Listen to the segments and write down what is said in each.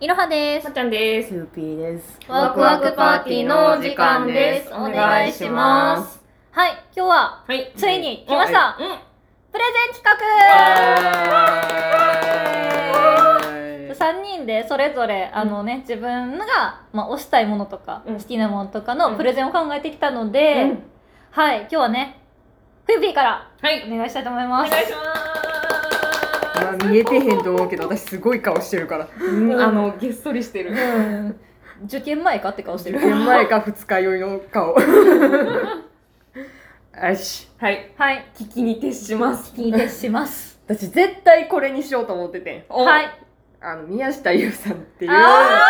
いろはです。まっちゃんです。ふゆぴーです。ワクワクパーティーのお時間です。お願いします。はい、今日ははい。ついに来ましたうん。プレゼン企画。三人でそれぞれあのね、自分がまあ推したいものとか、うん好きなものとかうんのプレゼンを考えてきたので、うんはい、今日はね、ふゆぴーからはい。お願いしたいと思います。願いします。まあ見えてへんと思うけど私すごい顔してるから。うんあの、げっそりしてる。うん受験前かって顔してる。年前か二日酔いの顔。よし。はい。はい、聞きに徹します。聞いてします。私絶対これにしようと思っててはい。あの宮下優さんっていう。あ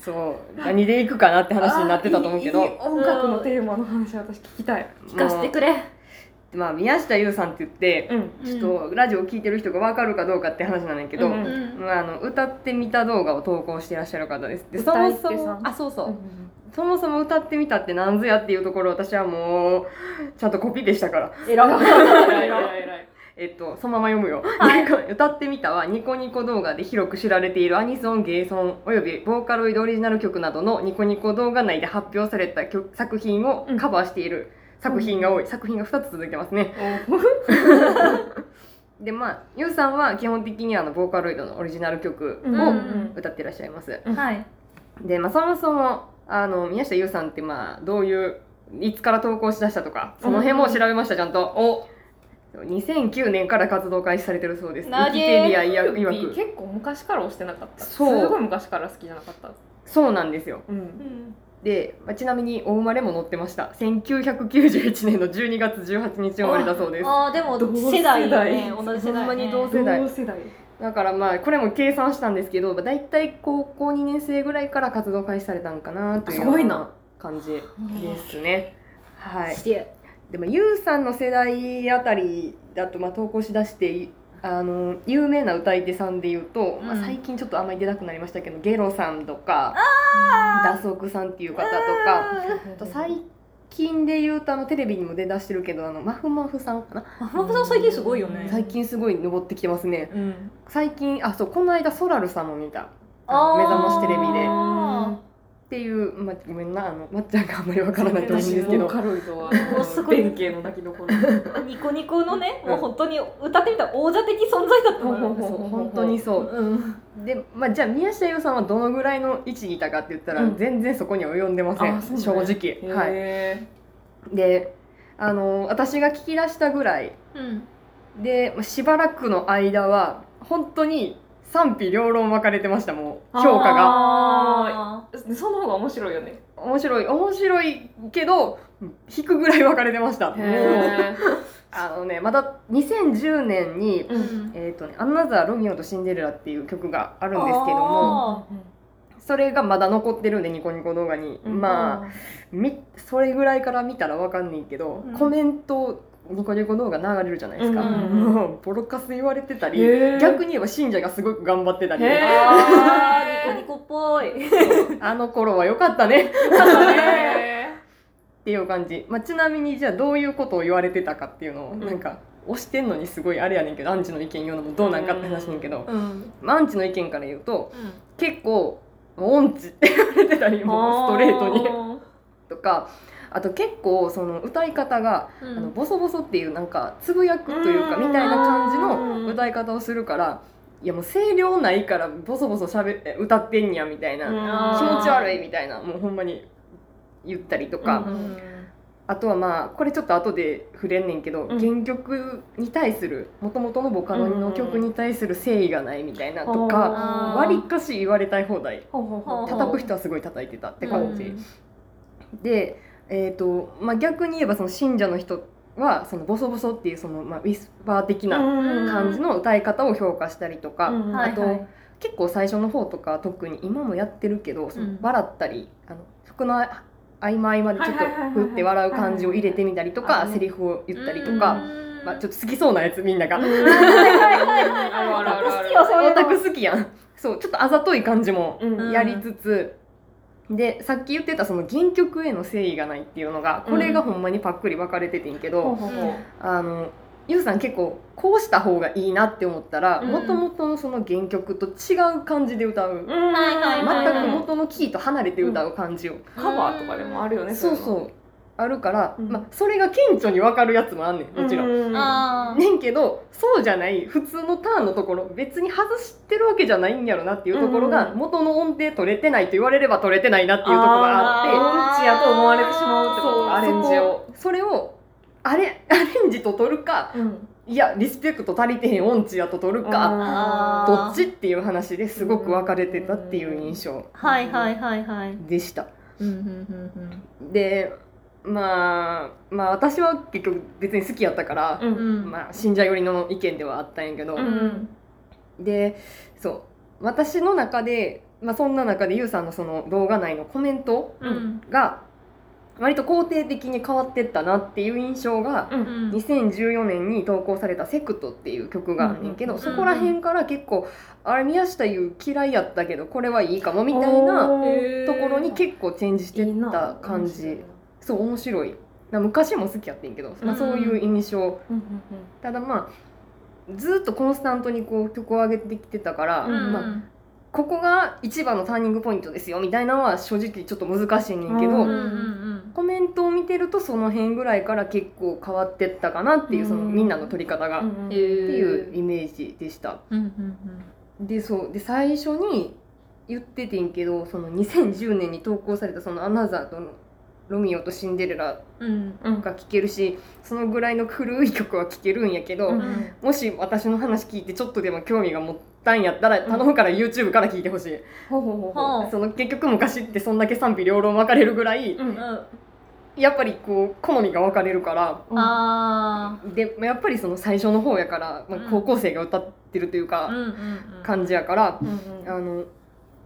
そう何でいくかなって話になってたと思うけど音楽のテーマの話、私聞きたい。聞かせてくれ。まあ宮下優さんって言って、うん。ちょっとラジオ聞いてる人が分かるかどうかって話なんだけど、うんうん。まあ、あの歌ってみた動画を投稿していらっしゃる方です。でそ歌もそもあそうそう、そもそも歌ってみたってなんぞやっていうところを私はもうちゃんとコピペしたから。えら偉い。偉い。えっとそのまま読むよ、はい。歌ってみたはニコニコ動画で広く知られているアニソンゲーソンおよびボーカロイドオリジナル曲などのニコニコ動画内で発表された曲作品をカバーしている作品が多い、作品が2つ続いてますね。でまあゆうさんは基本的にあのボーカロイドのオリジナル曲うんをうん。歌ってらっしゃいます、うん。はい。で、まあ、そもそもあの宮下優さんってまあどういういつから投稿しだしたとかその辺も調べましたちゃんと、お。2009年から活動開始されてるそうです。ウィキペディアいわいわく。結構昔から押してなかった。そう。すごい昔から好きじゃなかった。そうなんですよ。うん。で、まあ、ちなみにお生まれも載ってました1991年の12月18日生まれだそうですああ、でも同世世代ね。同じ世代、ね。ほんまに同世代同世代。だからまあこれも計算したんですけどだいたい高校2年生ぐらいから活動開始されたんかなというすごいな感じですねはい。でもゆうさんの世代あたりだとまあ投稿しだしてあの有名な歌い手さんで言うと、まあ、うん。最近ちょっとあんまり出なくなりましたけどゲロさんとかダソクさんっていう方とかあと最近で言うとあのテレビにも出だしてるけどあのマフマフさんかな。あ、マフさん最近すごいよね。最近すごい登ってきてますね。うん。最近あそうこの間ソラルさんも見た目覚ましテレビでっあていう、まあ、ごめんなあのまっちゃんがあんまりわからないと思うんですけど。カロイドは。もうすごい。弁慶の泣きどこニコニコのね、うん。もう本当に歌ってみたら王者的存在だった本当にそう。うん。で、まあ、じゃあ宮下優さんはどのぐらいの位置にいたかって言ったら、うん。全然そこには及んでません、正直。はい。へであの私が聞き出したぐらい。うん。でまあしばらくの間は本当に賛否両論分かれてましたもう評価が。その方が面白いよね。面白い。面白いけど引くぐらい分かれてました。もうへ あのねまだ2010年にーうん。えっ、とね「アンナザー・ロミオとシンデレラ」っていう曲があるんですけどもあそれがまだ残ってるんでニコニコ動画に、うん。まあみそれぐらいから見たらわかんねんけど、うん。コメントニコニコ動画流れるじゃないですか、うんうんもうボロカス言われてたり、へー。逆に言えば信者がすごく頑張ってたり、へー。ニコニコっぽい。あの頃は良かったね。っへていう感じ、まあ、ちなみにじゃあどういうことを言われてたかっていうのを、うん。なんか押してんのにすごいあれやねんけどアンチの意見言うのもどうなんかって話ねんけど、うん。まあアンチの意見から言うと結構音痴って言われてたりもうストレートに。とかあと結構その歌い方がうあのん。ボソボソっていうなんかつぶやくというかうん。みたいな感じの歌い方をするからいやもう声量ないからボソボソしゃべ歌ってんやみたいなあ気ー持ち悪いみたいなもうほんまに言ったりとか、うん。あとはまあこれちょっと後で触れんねんけど、うん。原曲に対するもともとのボカロの曲に対する誠意がないみたいなとかわりかし言われたい放題。叩く人はすごい叩いてたって感じ。うん。で、えーとまあ、逆に言えばその信者の人はそのボソボソっていうその、まあ、ウィスパー的な感じの歌い方を評価したりとか、うん。はいあと結構最初の方とか特に今もやってるけどそのうん笑ったり、あの服の合間合間でちょっとはいはいはいはいふって笑う感じを入れてみたりとあかセリフを言ったりとか、うん。まあ、ちょっと好きそうなやつみんなが。オタク好きやん。そうちょっとあざとい感じもうんやりつつ、でさっき言ってたその原曲への誠意がないっていうのがこれがほんまにパックリ分かれててんけど、ほうほうほう。あのゆうさん結構こうした方がいいなって思ったらうん。もともとのその原曲と違う感じで歌う、うん。はいはいはい全く元のキーと離れて歌う感じを、カバーとかでもあるよねそうそうあるから、うん。まあ、それが顕著に分かるやつもあんねんもちろん。うん。ねんけどそうじゃない普通のターンのところ別に外してるわけじゃないんやろなっていうところが、うん。元の音程取れてないと言われれば取れてないなっていうところがあって音痴やと思われてしまうってこと。アレンジをそれをあれアレンジと取るかうん。いやリスペクト足りてへん音痴やと取るか、どっちっていう話ですごく分かれてたっていう印象はいはいはいはい。でした。うんうんうんうん。でまあまあ私は結局別に好きやったから、うん。うんまあ信者寄りの意見ではあったんやけど、うん。でそう私の中で、まあ、そんな中でゆうさんのその動画内のコメントうん。が割と肯定的に変わってったなっていう印象が、うん。うん2014年に投稿された「セクト」っていう曲があんねんけど、うん。そこら辺から結構あれ宮下優嫌いやったけどこれはいいかもみたいなところに結構チェンジしてった感じそう面白い。な昔も好きやってんけど、まあ、そういう印象、うんうんただまあずっとコンスタントにこう曲を上げてきてたから、うんまあ、ここが一番のターニングポイントですよみたいなのは正直ちょっと難しいねんけど、うんうんうんコメントを見てるとその辺ぐらいから結構変わってったかなっていうそのうんみんなの取り方が、っうんうん。ていうイメージでした。うんうんでそう。で最初に言っててんけどその2010年に投稿されたその「アナザー」との「ロミオとシンデレラうん。うん」が聴けるしそのぐらいの古い曲は聴けるんやけど、うん。もし私の話聞いてちょっとでも興味が持ったんやったら頼むから YouTube から聞いてほしい、その結局昔ってそんだけ賛否両論分かれるぐらいやっぱりこう好みが分かれるからあでやっぱりその最初の方やから、まあうん。高校生が歌ってるというか、感じやから、あの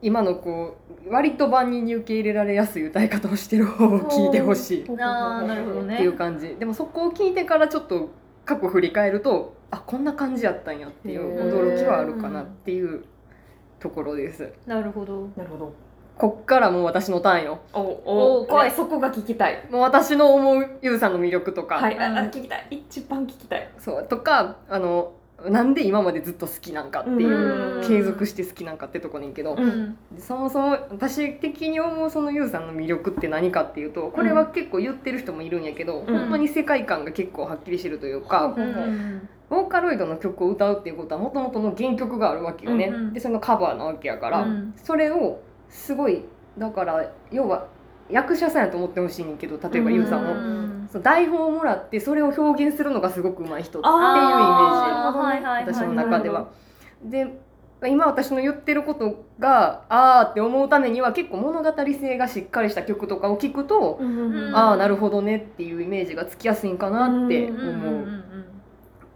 今のこう割と万人に受け入れられやすい歌い方をしてる方を聞いてほしい。なるほどね。ていう感じ。でもそこを聞いてからちょっと過去振り返るとあこんな感じやったんやっていう驚きはあるかなっていうところです。なるほど。なるほど。こっからもう私のターンよ。おおお怖い。そこが聞きたい。もう私の思うゆうさんの魅力とか、はいあ聞きたい。一番聞きたい。そうとかあのなんで今までずっと好きなんかっていう、うん継続して好きなんかってとこねんけど、うん。そもそも私的に思うそのゆうさんの魅力って何かっていうとこれは結構言ってる人もいるんやけど、ん。ほんまに世界観が結構はっきりしてるというか、うん。うん。ボーカロイドの曲を歌うっていうことはもともとの原曲があるわけよね、うん。うん。でそのカバーなわけやから、うん。それをすごいだから要は役者さんやと思ってほしいねんけど例えばゆうさんを、うんその台本をもらってそれを表現するのがすごく上手い人っていうイメージ私の中では。で今私の言ってることがあーって思うためには結構物語性がしっかりした曲とかを聞くと、うんああなるほどねっていうイメージがつきやすいんかなって思う。うんうんうん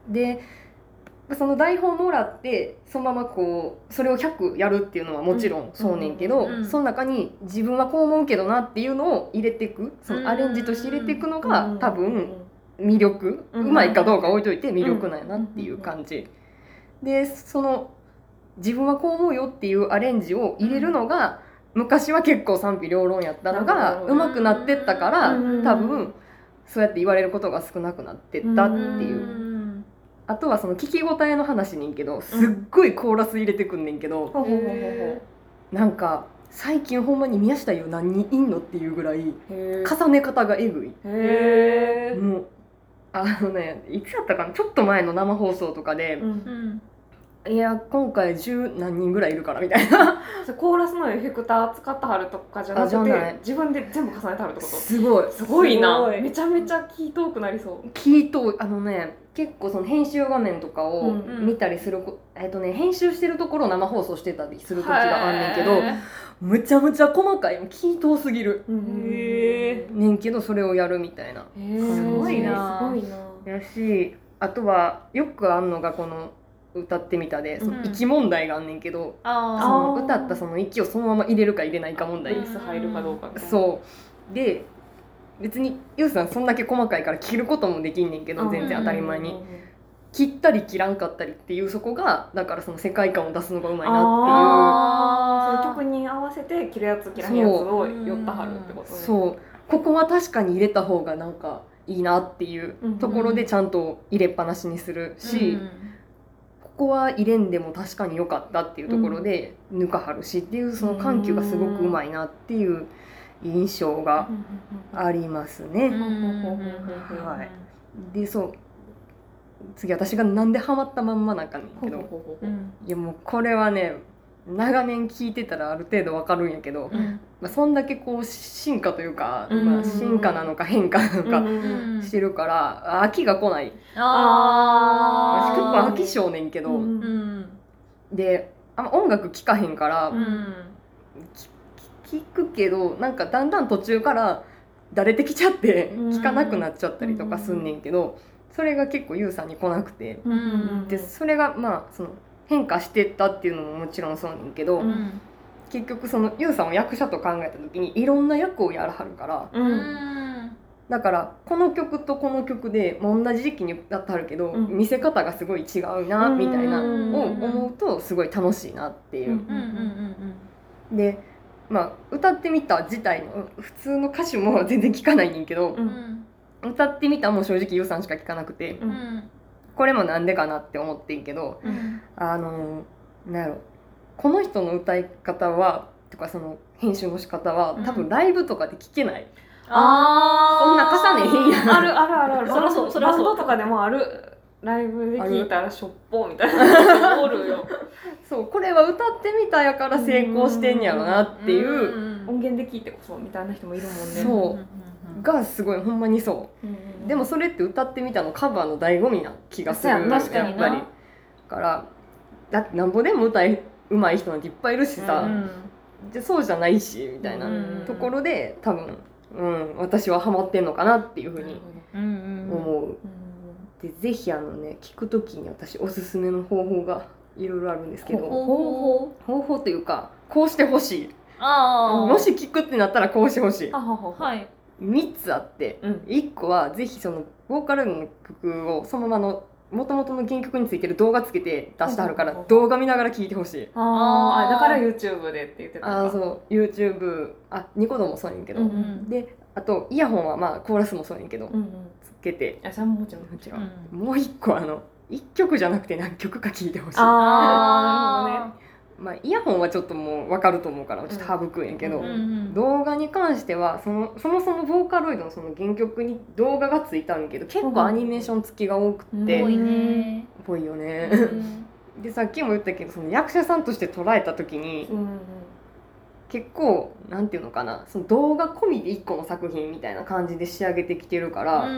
でその台本もらってそのままこうそれを100やるっていうのはもちろんそうねんけど、うん。うん。その中に自分はこう思うけどなっていうのを入れていくそのアレンジとして入れていくのが多分魅力ううんまいかどうか置いといて魅力なんやなっていう感じ。でその自分はこう思うよっていうアレンジを入れるのが昔は結構賛否両論やったのが上手くなってったからうん。多分そうやって言われることが少なくなってったっていう。うんあとはその聞き応えの話ねんけどすっごいコーラス入れてくんねんけどほうほうほうほなんか最近ほんまに宮下優何人いんのっていうぐらい重ね方がえぐい。もうあのねいつやったかな？ちょっと前の生放送とかでうん。うんいや今回十何人ぐらいいるからみたいな。コーラスのエフェクター使ってはるとかじゃなくて自分で全部重ねてはるってこと。すごい。すごいな。めちゃめちゃ聞い遠くなりそう。聞いとあのね結構その編集画面とかをうん見たりするこ、えっとね編集してるところを生放送してたりする時があんねんけどへむちゃむちゃ細かい聞い遠すぎる。へへねんけどそれをやるみたいな。えすごいな。すごいな。やしあとはよくあんのがこの歌ってみたで、そのうん息問題があんねんけど、そあの歌ったその息をそのまま入れるか入れないか問題、ベース入るかどうかそう。で別にゆうさんそんだけ細かいから切ることもできんねんけど全然当たり前に、切ったり切らんかったりっていうそこがだからその世界観を出すのがうまいなあー。そあの曲に合わせて切るやつ切らへんやつを寄ったはるってことね。っていうそう。ここは確かに入れた方がなんかいいなっていうところでちゃんと入れっぱなしにするし、ここは入れんでも確かに良かったっていうところで抜かはるしっていうその緩急がすごくうまいなっていう印象がありますね。はい。でそう。次私がなんでハマったまんまなんかねんけど。いやもうこれはね長年聞いてたらある程度わかるんやけど、まあ、そんだけこう進化というか、うん。まあ、進化なのか変化なのかうん。してるから、飽きが来ない。あ私結構飽きし性ねんけど、うん。うんであんま音楽聴かへんから、うん。聞くけどなんかだんだん途中からだれてきちゃってうん。聞かなくなっちゃったりとかすんねんけど、それが結構ユウさんに来なくて、ん。でそれがまあその変化してったっていうのももちろんそうねんけど、うん。結局そのユウさんを役者と考えた時にいろんな役をやらはるから。ううん。んだからこの曲とこの曲で、まあ、同じ時期に歌ってはるけど、うん。見せ方がすごい違うなみたいなを思うとすごい楽しいなっていう。でまあ歌ってみた自体の普通の歌手も全然聞かないねんけど、歌ってみたも正直ユウさんしか聞かなくてこれもなんでかなって思ってんけどうん。あのなんやろ。この人の歌い方はとかその編集の仕方は多分ライブとかで聞けない、あー。そんな重ねへんやん。あるあるあるある。そらそうそらそう。バンドとかでもあるライブで聞いたらしょっぽみたいな。る。よ。そうこれは歌ってみたやから成功してんやろなっていう。音源で聞いてこそみたいな人もいるもんね。そうがすごいほんまにそう。うんでもそれって歌ってみたのカバーの醍醐味な気がする。確かやっぱり。だからだってなんぼでも歌いうまい人なんていっぱいいるしさ、でそうじゃないしみたいなうんところで多分、うん、私はハマってんのかなっていうふうにうんうん思う、うんでぜひあのね聞く時に私おすすめの方法がいろいろあるんですけど。方法？方法というかこうしてほしい。ああもし聞くってなったらこうしてほしい。ははははい3つあってうん。1個はぜひそのボーカルの曲をそのままの元々の原曲についてる動画つけて出してあるから動画見ながら聴いてほしい。あーあだから YouTube でって言ってたあそう。YouTube あニコ動もそうやねんけど、うんうんであとイヤホンはまあコーラスもそうやねんけど、うんうん。つけて。あそれももちろん。もちろん、うん。もう1個あの1曲じゃなくて何曲か聴いてほしい。ああなるほどねまあ、イヤホンはちょっともう分かると思うからちょっと省くんやけど、ううんうん。動画に関してはそのそもそもボーカロイドのその原曲に動画がついたんやけど結構アニメーション付きが多くうんて、多いね。ぽいよね、うん。でさっきも言ったけどその役者さんとして捉えた時にうんうん結構なんていうのかなその動画込みで1個の作品みたいな感じで仕上げてきてるから、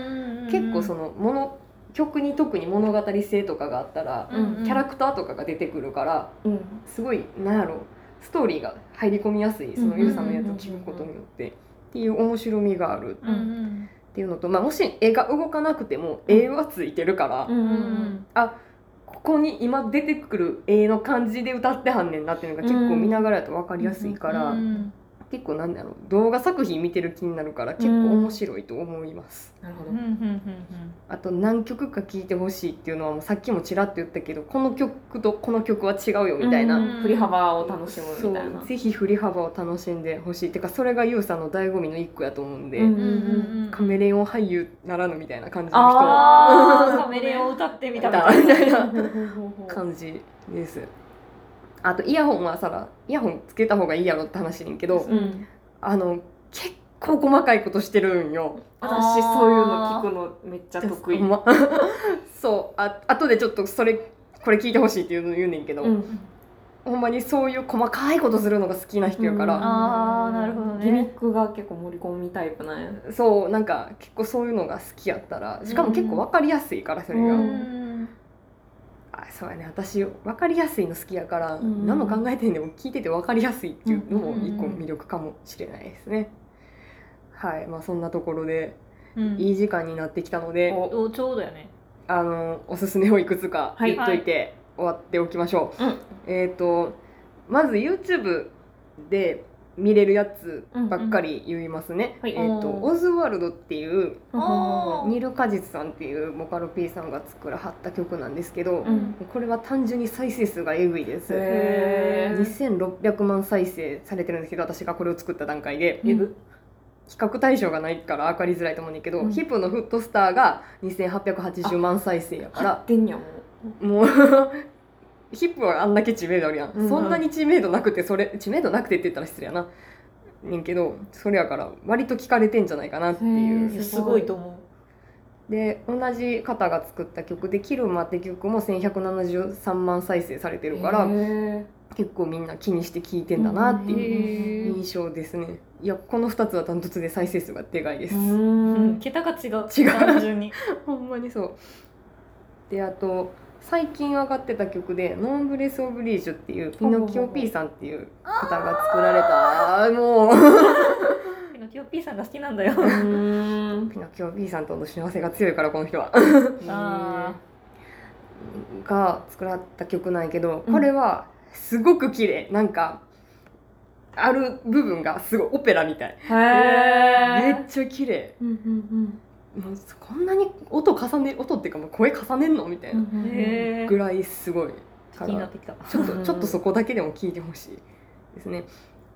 結構そののもの曲に特に物語性とかがあったら、うんキャラクターとかが出てくるからうん。すごいなんやろストーリーが入り込みやすいそのうんユウさん。のやつを聞くことによってっていう面白みがある。うんうん。っていうのと、まあ、もし絵が動かなくても絵はついてるから、うんうんうん。ここに今出てくる絵の感じで歌ってはんねんなっていうのが結構見ながらやと分かりやすいから、うん結構なんだろう動画作品見てる気になるから結構面白いと思います。なるほど。うんうんあと何曲か聴いてほしいっていうのはもうさっきもちらっと言ったけどこの曲とこの曲は違うよみたいな、うん。振り幅を楽しむそみたいな。う。ぜひ振り幅を楽しんでほしい。ってかそれがユウさんの醍醐味の一個やと思うんで、うんうんうんうん。カメレオン俳優ならぬみたいな感じの人。カメレオン歌ってみたみみたいな感じです。あとイヤホンはさらイヤホンつけた方がいいやろって話ねんけど、うん。あの結構細かいことしてるんよ。私そういうの聞くのめっちゃ得意。ま そう。あ後でちょっとそれこれ聞いてほしいっていうの言うねんけど、うん。ほんまにそういう細かいことするのが好きな人やから、あーなるほどね。ギミックが結構盛り込みタイプなんや。そう。なんか結構そういうのが好きやったらしかも結構分かりやすいからそれが、ううんあそうやね。私分かりやすいの好きやから、うん。何も考えてんでも聞いてて分かりやすいっていうのも一個魅力かもしれないですね、はい。まあそんなところでうん。いい時間になってきたので、おおちょうどやね。あのおすすめをいくつかはい。言っといて終わっておきましょう、うん。えっ、とまず YouTube で見れるやつばっかり言いますね、うんうんえっ、とオズワルドっていうニルカジツさんっていうボカロ P さんが作らはった曲なんですけど、うん。これは単純に再生数がえぐいです。へー。2600万再生されてるんですけど私がこれを作った段階で。えぐ。比較対象がないから分かりづらいと思うねんだけど、うん。ヒップのフットスターが2880万再生やから。もうヒップはあんだけ知名度あるやん、うんそんなに知名度なくてそれ知名度なくてって言ったら失礼やな。ねんけどそれやから割と聞かれてんじゃないかなっていう。すごいと思で同じ方が作った曲で「キルマ」って曲も1173万再生されてるからへ結構みんな気にして聴いてんだなってういう印象ですね。いやこの2つはダントツで再生数がでかいです、桁が違う。違う。単純に。ほんまにそう。であと最近上がってた曲で「ノンブレス・オブ・リージュ」っていうピノキオ P さんっていう方が作られたもう。ピノキオ P さんが好きなんだよ。うん。ピノキオ P さんとの幸せが強いからこの人は。あが作られた曲なんやけどうん。これはすごく綺麗。なんかある部分がすごいオペラみたい。へめえっちゃ綺麗。うんうんもうこんなに音重ね音っていうかもう声重ねんの？みたいな。ぐらいすごいからちょっと ちょっとそこだけでも聴いてほしいですね。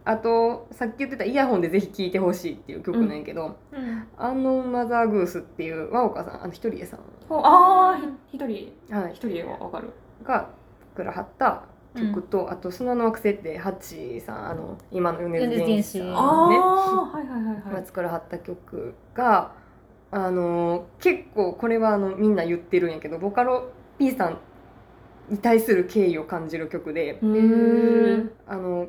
あとさっき言ってたイヤホンでぜひ聴いてほしいっていう曲なんやけどうん「アンノンマザーグース」っていう和岡さんあの一人さん、ああ一人。はい、一人はわかる。が作らはった曲と、あと「砂の惑星」ってハッチーさんあの今の米津玄師さんはいはいはいはい。が作らはった曲があの結構これはあのみんな言ってるんやけどボカロ P さんに対する敬意を感じる曲で、うんあの、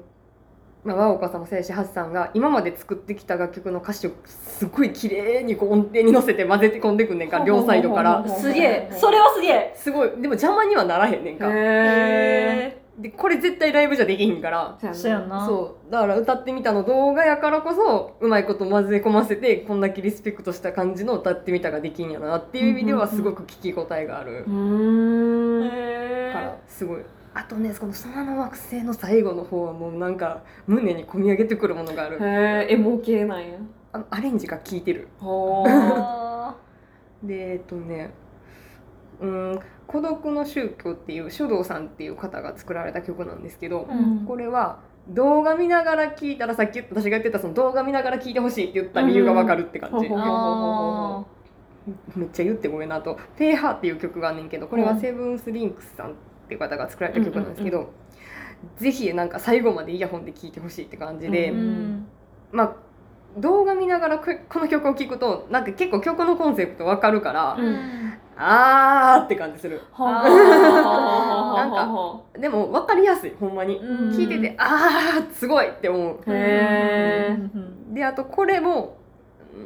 まあ、和岡さんもそうやしハッさんが今まで作ってきた楽曲の歌詞をすごい綺麗にこう音程に乗せて混ぜて込んでくんねんか両サイドから。すげえ。それはすげえ。すごい。でも邪魔にはならへんねんか。へでこれ絶対ライブじゃできひんから。えそうやな。そう。だから歌ってみたの動画やからこそうまいこと混ぜ込ませてこんだけリスペクトした感じの歌ってみたができんやなっていう意味ではすごく聞き応えがある。うん。へからすごい。あとねこの「砂の惑星」の最後の方はもうなんか胸に込み上げてくるものがある。へえエモ系なんや。あのアレンジが効いてる。でえっとねうん「孤独の宗教」っていう書道さんっていう方が作られた曲なんですけど、うん。これは動画見ながら聞いたらさっき私が言ってたその動画見ながら聞いてほしいって言った理由がわかるって感じ、めっちゃ言ってごめんなあと「ペーハー」っていう曲があんねんけどこれはうんセブンスリンクスさんっていう方が作られた曲なんですけど、ぜひなんか最後までイヤホンで聴いてほしいって感じで、ーうん。まあ動画見ながらここの曲を聴くとなんか結構曲のコンセプトわかるから、うんあーって感じする。あなんかでも分かりやすい。ほんまに。うん。聞いててあーすごいって思う。へうん。であとこれも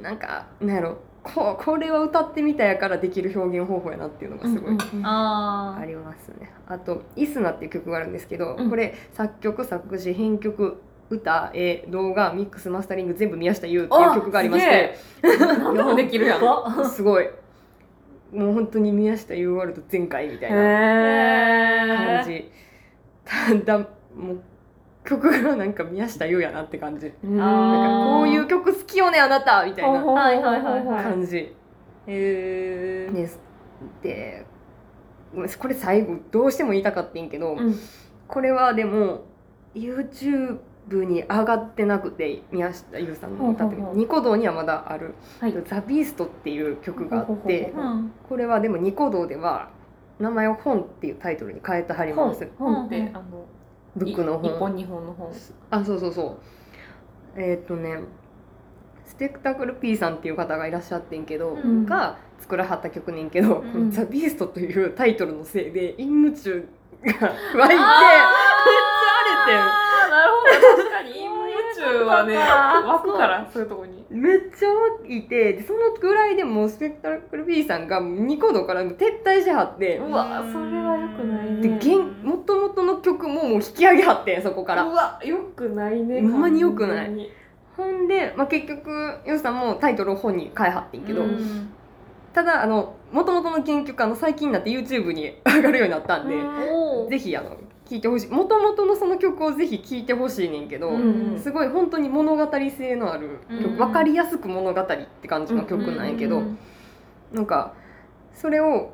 なんかなんやろ。ここれは歌ってみたやからできる表現方法やなっていうのがすごいあありますね。あと「イスナ」っていう曲があるんですけど、うん。これ作曲作詞編曲歌絵動画ミックスマスタリング全部宮下優っていう曲がありまして。何 でもできるやん。あすごいもう本当に宮下優ワールド全開みたいなへ感じ。ただもう曲がなんか宮下優やなって感じ。うん。なんかこういう曲好きよねあなたみたいなはいはいはいはい感じへーですでこれ最後どうしても言いたかったんけど、うん。これはでも YouTube に上がってなくて宮下優さんの歌ってニコ動にはまだある。はい「ザ・ビーストっていう曲があってこれはでもニコ動では名前を「本」っていうタイトルに変えてはります。本ってうんあのブックの一本本二本の本。あそうそうそう。えーっとねスペクタクル P さんっていう方がいらっしゃってんけど、うん。が作らはった曲ねんけど「うん。このザ・ビーストというタイトルのせいで陰夢中が湧いてあー。なるほど確かに陰はね湧くからそういうとこに。めっちゃ湧いてでそのぐらいでもうスペクタクル B さんがニコ動から撤退しはってうわそれはよくないね。で現もともとの曲ももう引き上げはってんそこから。うわよくないねほんまによくない。ほんで、まあ、結局ヨウさんもタイトルを本に変えはってんけど、うん。ただあのもともとの原曲あの最近になって YouTube に上がるようになったんで、ぜひあの聴いてほしい。もともとのその曲をぜひ聴いてほしいねんけど、うんすごい本当に物語性のある曲、うん分かりやすく物語って感じの曲なんやけど、うんなんかそれを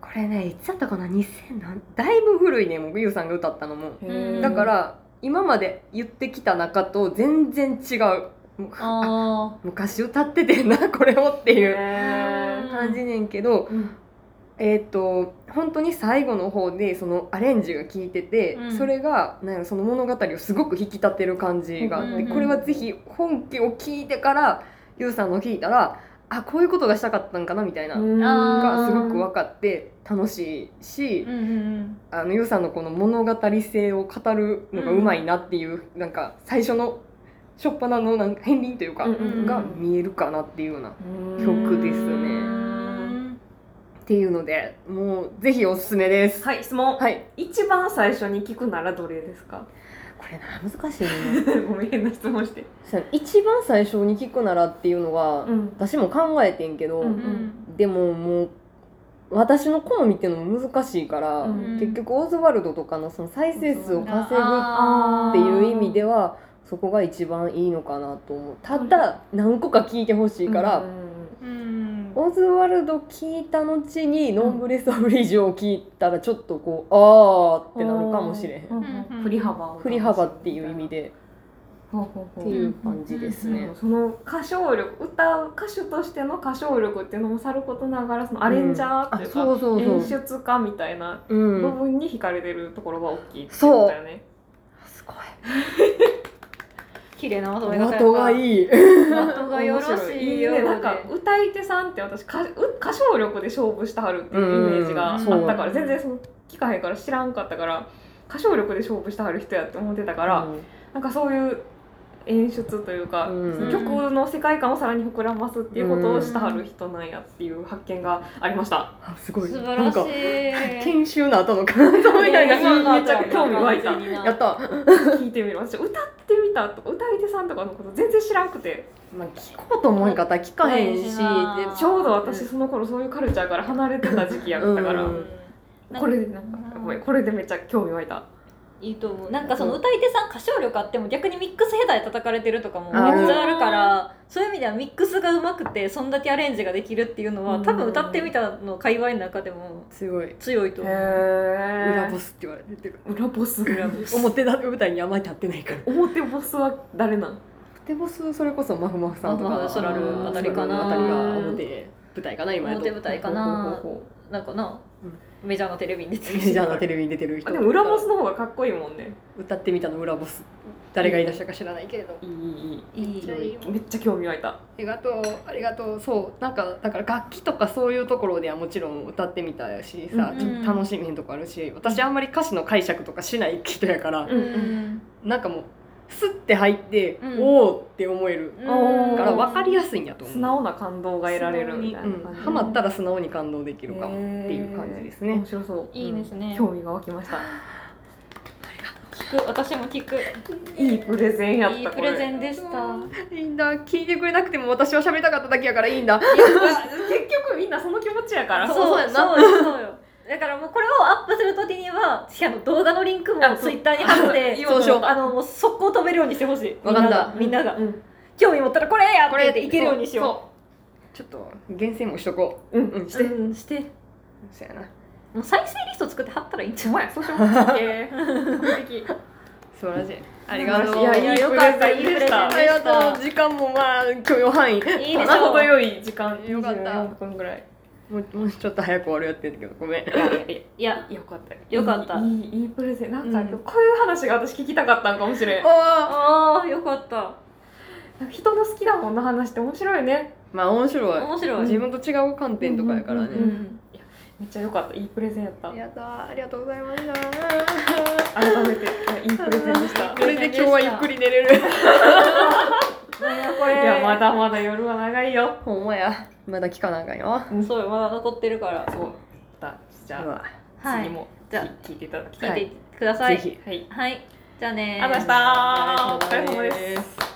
これねいつだったかな？2000何だいぶ古いねもうゆうさんが歌ったのも。だから今まで言ってきた中と全然違う。昔歌っててんなこれをっていう感じねんけど、うんえーっと本当に最後の方でそのアレンジが効いてて、うん。それがなんやろその物語をすごく引き立てる感じがあって、うんうんうんこれはぜひ本家を聞いてからゆうさんの聞いたらあこういうことがしたかったんかなみたいな、うん。がすごく分かって楽しいし、うんうんあのゆうさんのこの物語性を語るのがうまいなっていう、なんか最初の初っ端のなんか片鱗というか、うんうんうん。が見えるかなっていうような曲ですね。うんていうのでもうぜひおすすめです。はい質問、はい、一番最初に聞くならどれですか？これな難しいね。ごめん変な質問して。一番最初に聞くならっていうのが、ん。私も考えてんけど、うんうん。でももう私の好みっていうのも難しいから、うん。結局オズワルドとかのその再生数を稼ぐっていう意味ではそこが一番いいのかなと思う。ただ何個か聞いてほしいから、うんオズワルド聞いた後にノンブレス・オブ・リージョンを聞いたらちょっとこうあーってなるかもしれへんうんうん振り幅を振り幅っていう意味でっていう感じですね。その歌唱力歌う歌手としての歌唱力っていうのもさることながらそのアレンジャーっていうか、うんあそうそうそう演出家みたいなう部ん、分に惹かれてるところが大きいってことだよね。すごい綺麗なまとめ方的がいい。的がよろしいよねなんか歌い手さんって私歌う歌唱力で勝負してはるっていうイメージがあったうんから。全然その聞かへんから知らんかったから歌唱力で勝負してはる人やって思ってたから、なんかそういう演出というか、うん。曲の世界観をさらに膨らますっていうことをしてはる人なんやっていう発見がありました。あすごい。素晴なんからしい研修の後の感想みたいなねめっちゃ興味湧いた。やった、聞いてみる私歌ってみたとか歌い手さんとかのこと全然知らんくて。まあ、聞こうと思うんかったら聞かへんし、でちょうど私その頃そういうカルチャーから離れてた時期やったから、うん。これでなんかごめんこれでめっちゃ興味湧いた。いいと思う。なんかその歌い手さん歌唱力あっても逆にミックス下手で叩かれてるとかもめっあるちゃあるからそういう意味ではミックスがうまくてそんだけアレンジができるっていうのは多分歌ってみたの界隈の中でもすごい。強いと思う。へ裏ボスって言われてる。裏ボス。裏ボス。表だ舞台にあまり立ってないから。表ボスは誰なん？表ボスそれこそマフマフさんとか。あたりかなあたりが表舞台かな今やと。表舞台かな。ほうほうほうほなんかな、うんメジャーなテレビに出てるメジャーなテレビに出てる人。でも裏ボスの方がかっこいいもんね。歌ってみたの裏ボス。誰がいらっしゃるか知らないけれど。いいいいいい。めっちゃ興味湧いた。ありがとう。ありがとう。そう。なんかだから楽器とかそういうところではもちろん歌ってみたしさ、うんうん、楽しみへんとこあるし私あんまり歌詞の解釈とかしない人やから、うんうん、なんかもうスッて入って、うん。おおって思える。から分かりやすいんやと思う。素直な感動が得られるみたいなうん、感じ、ハマったら素直に感動できるかもっていう感じですね。面。白そう。いいですね。興味が湧きました。聞く。私も聞く。いいプレゼンやったいいプレゼンでした。いいんだ。聞いてくれなくても私は喋りたかっただけやからいいんだ。結局みんなその気持ちやから。そうそうやな。そうよだからもうこれをアップするときにはあの動画のリンクもあツイッターに貼って言おうしようあのもう速攻飛べるようにしてほしい。わかった。みんなが。みんなが。うん。興味持ったらこれやって言っていけるようにしよちょっと厳選もしとこう。ん。う。うんうして。うんして。そやな。もう再生リスト作って貼ったらいいんじゃおない前そうしよう。素晴らしい。ありがとう。いやいいよかったいいプレゼンありがとう。時間もまあ許容範囲。いいでしょう。程よい時間。よかった。24分ぐらいもうもうちょっと早く終わるやってんだけどごめん。いやよかった。よかった。いいいいいいプレゼン。なんか、うん。こういう話が私聞きたかったんかもしれん。あああよかった。人の好きなもんの話って面白いね。まあ面白い。面白い。自分と違う観点とかやからね。うんうんめっちゃ良かった。いいプレゼンやった。ありがとうありがとうございました。改めていいプレゼンでした。これで今日はゆっくり寝れる。いやまだまだ夜は長いよ。ほんまや。まだ聞かなあかんよ。そうよ。まだ残ってるから。そうまたじゃあ、次も。じゃあ。聞いていただきたい。聞いてください。ぜひ。はい。はい。じゃあねありがとうございました。お疲れ様です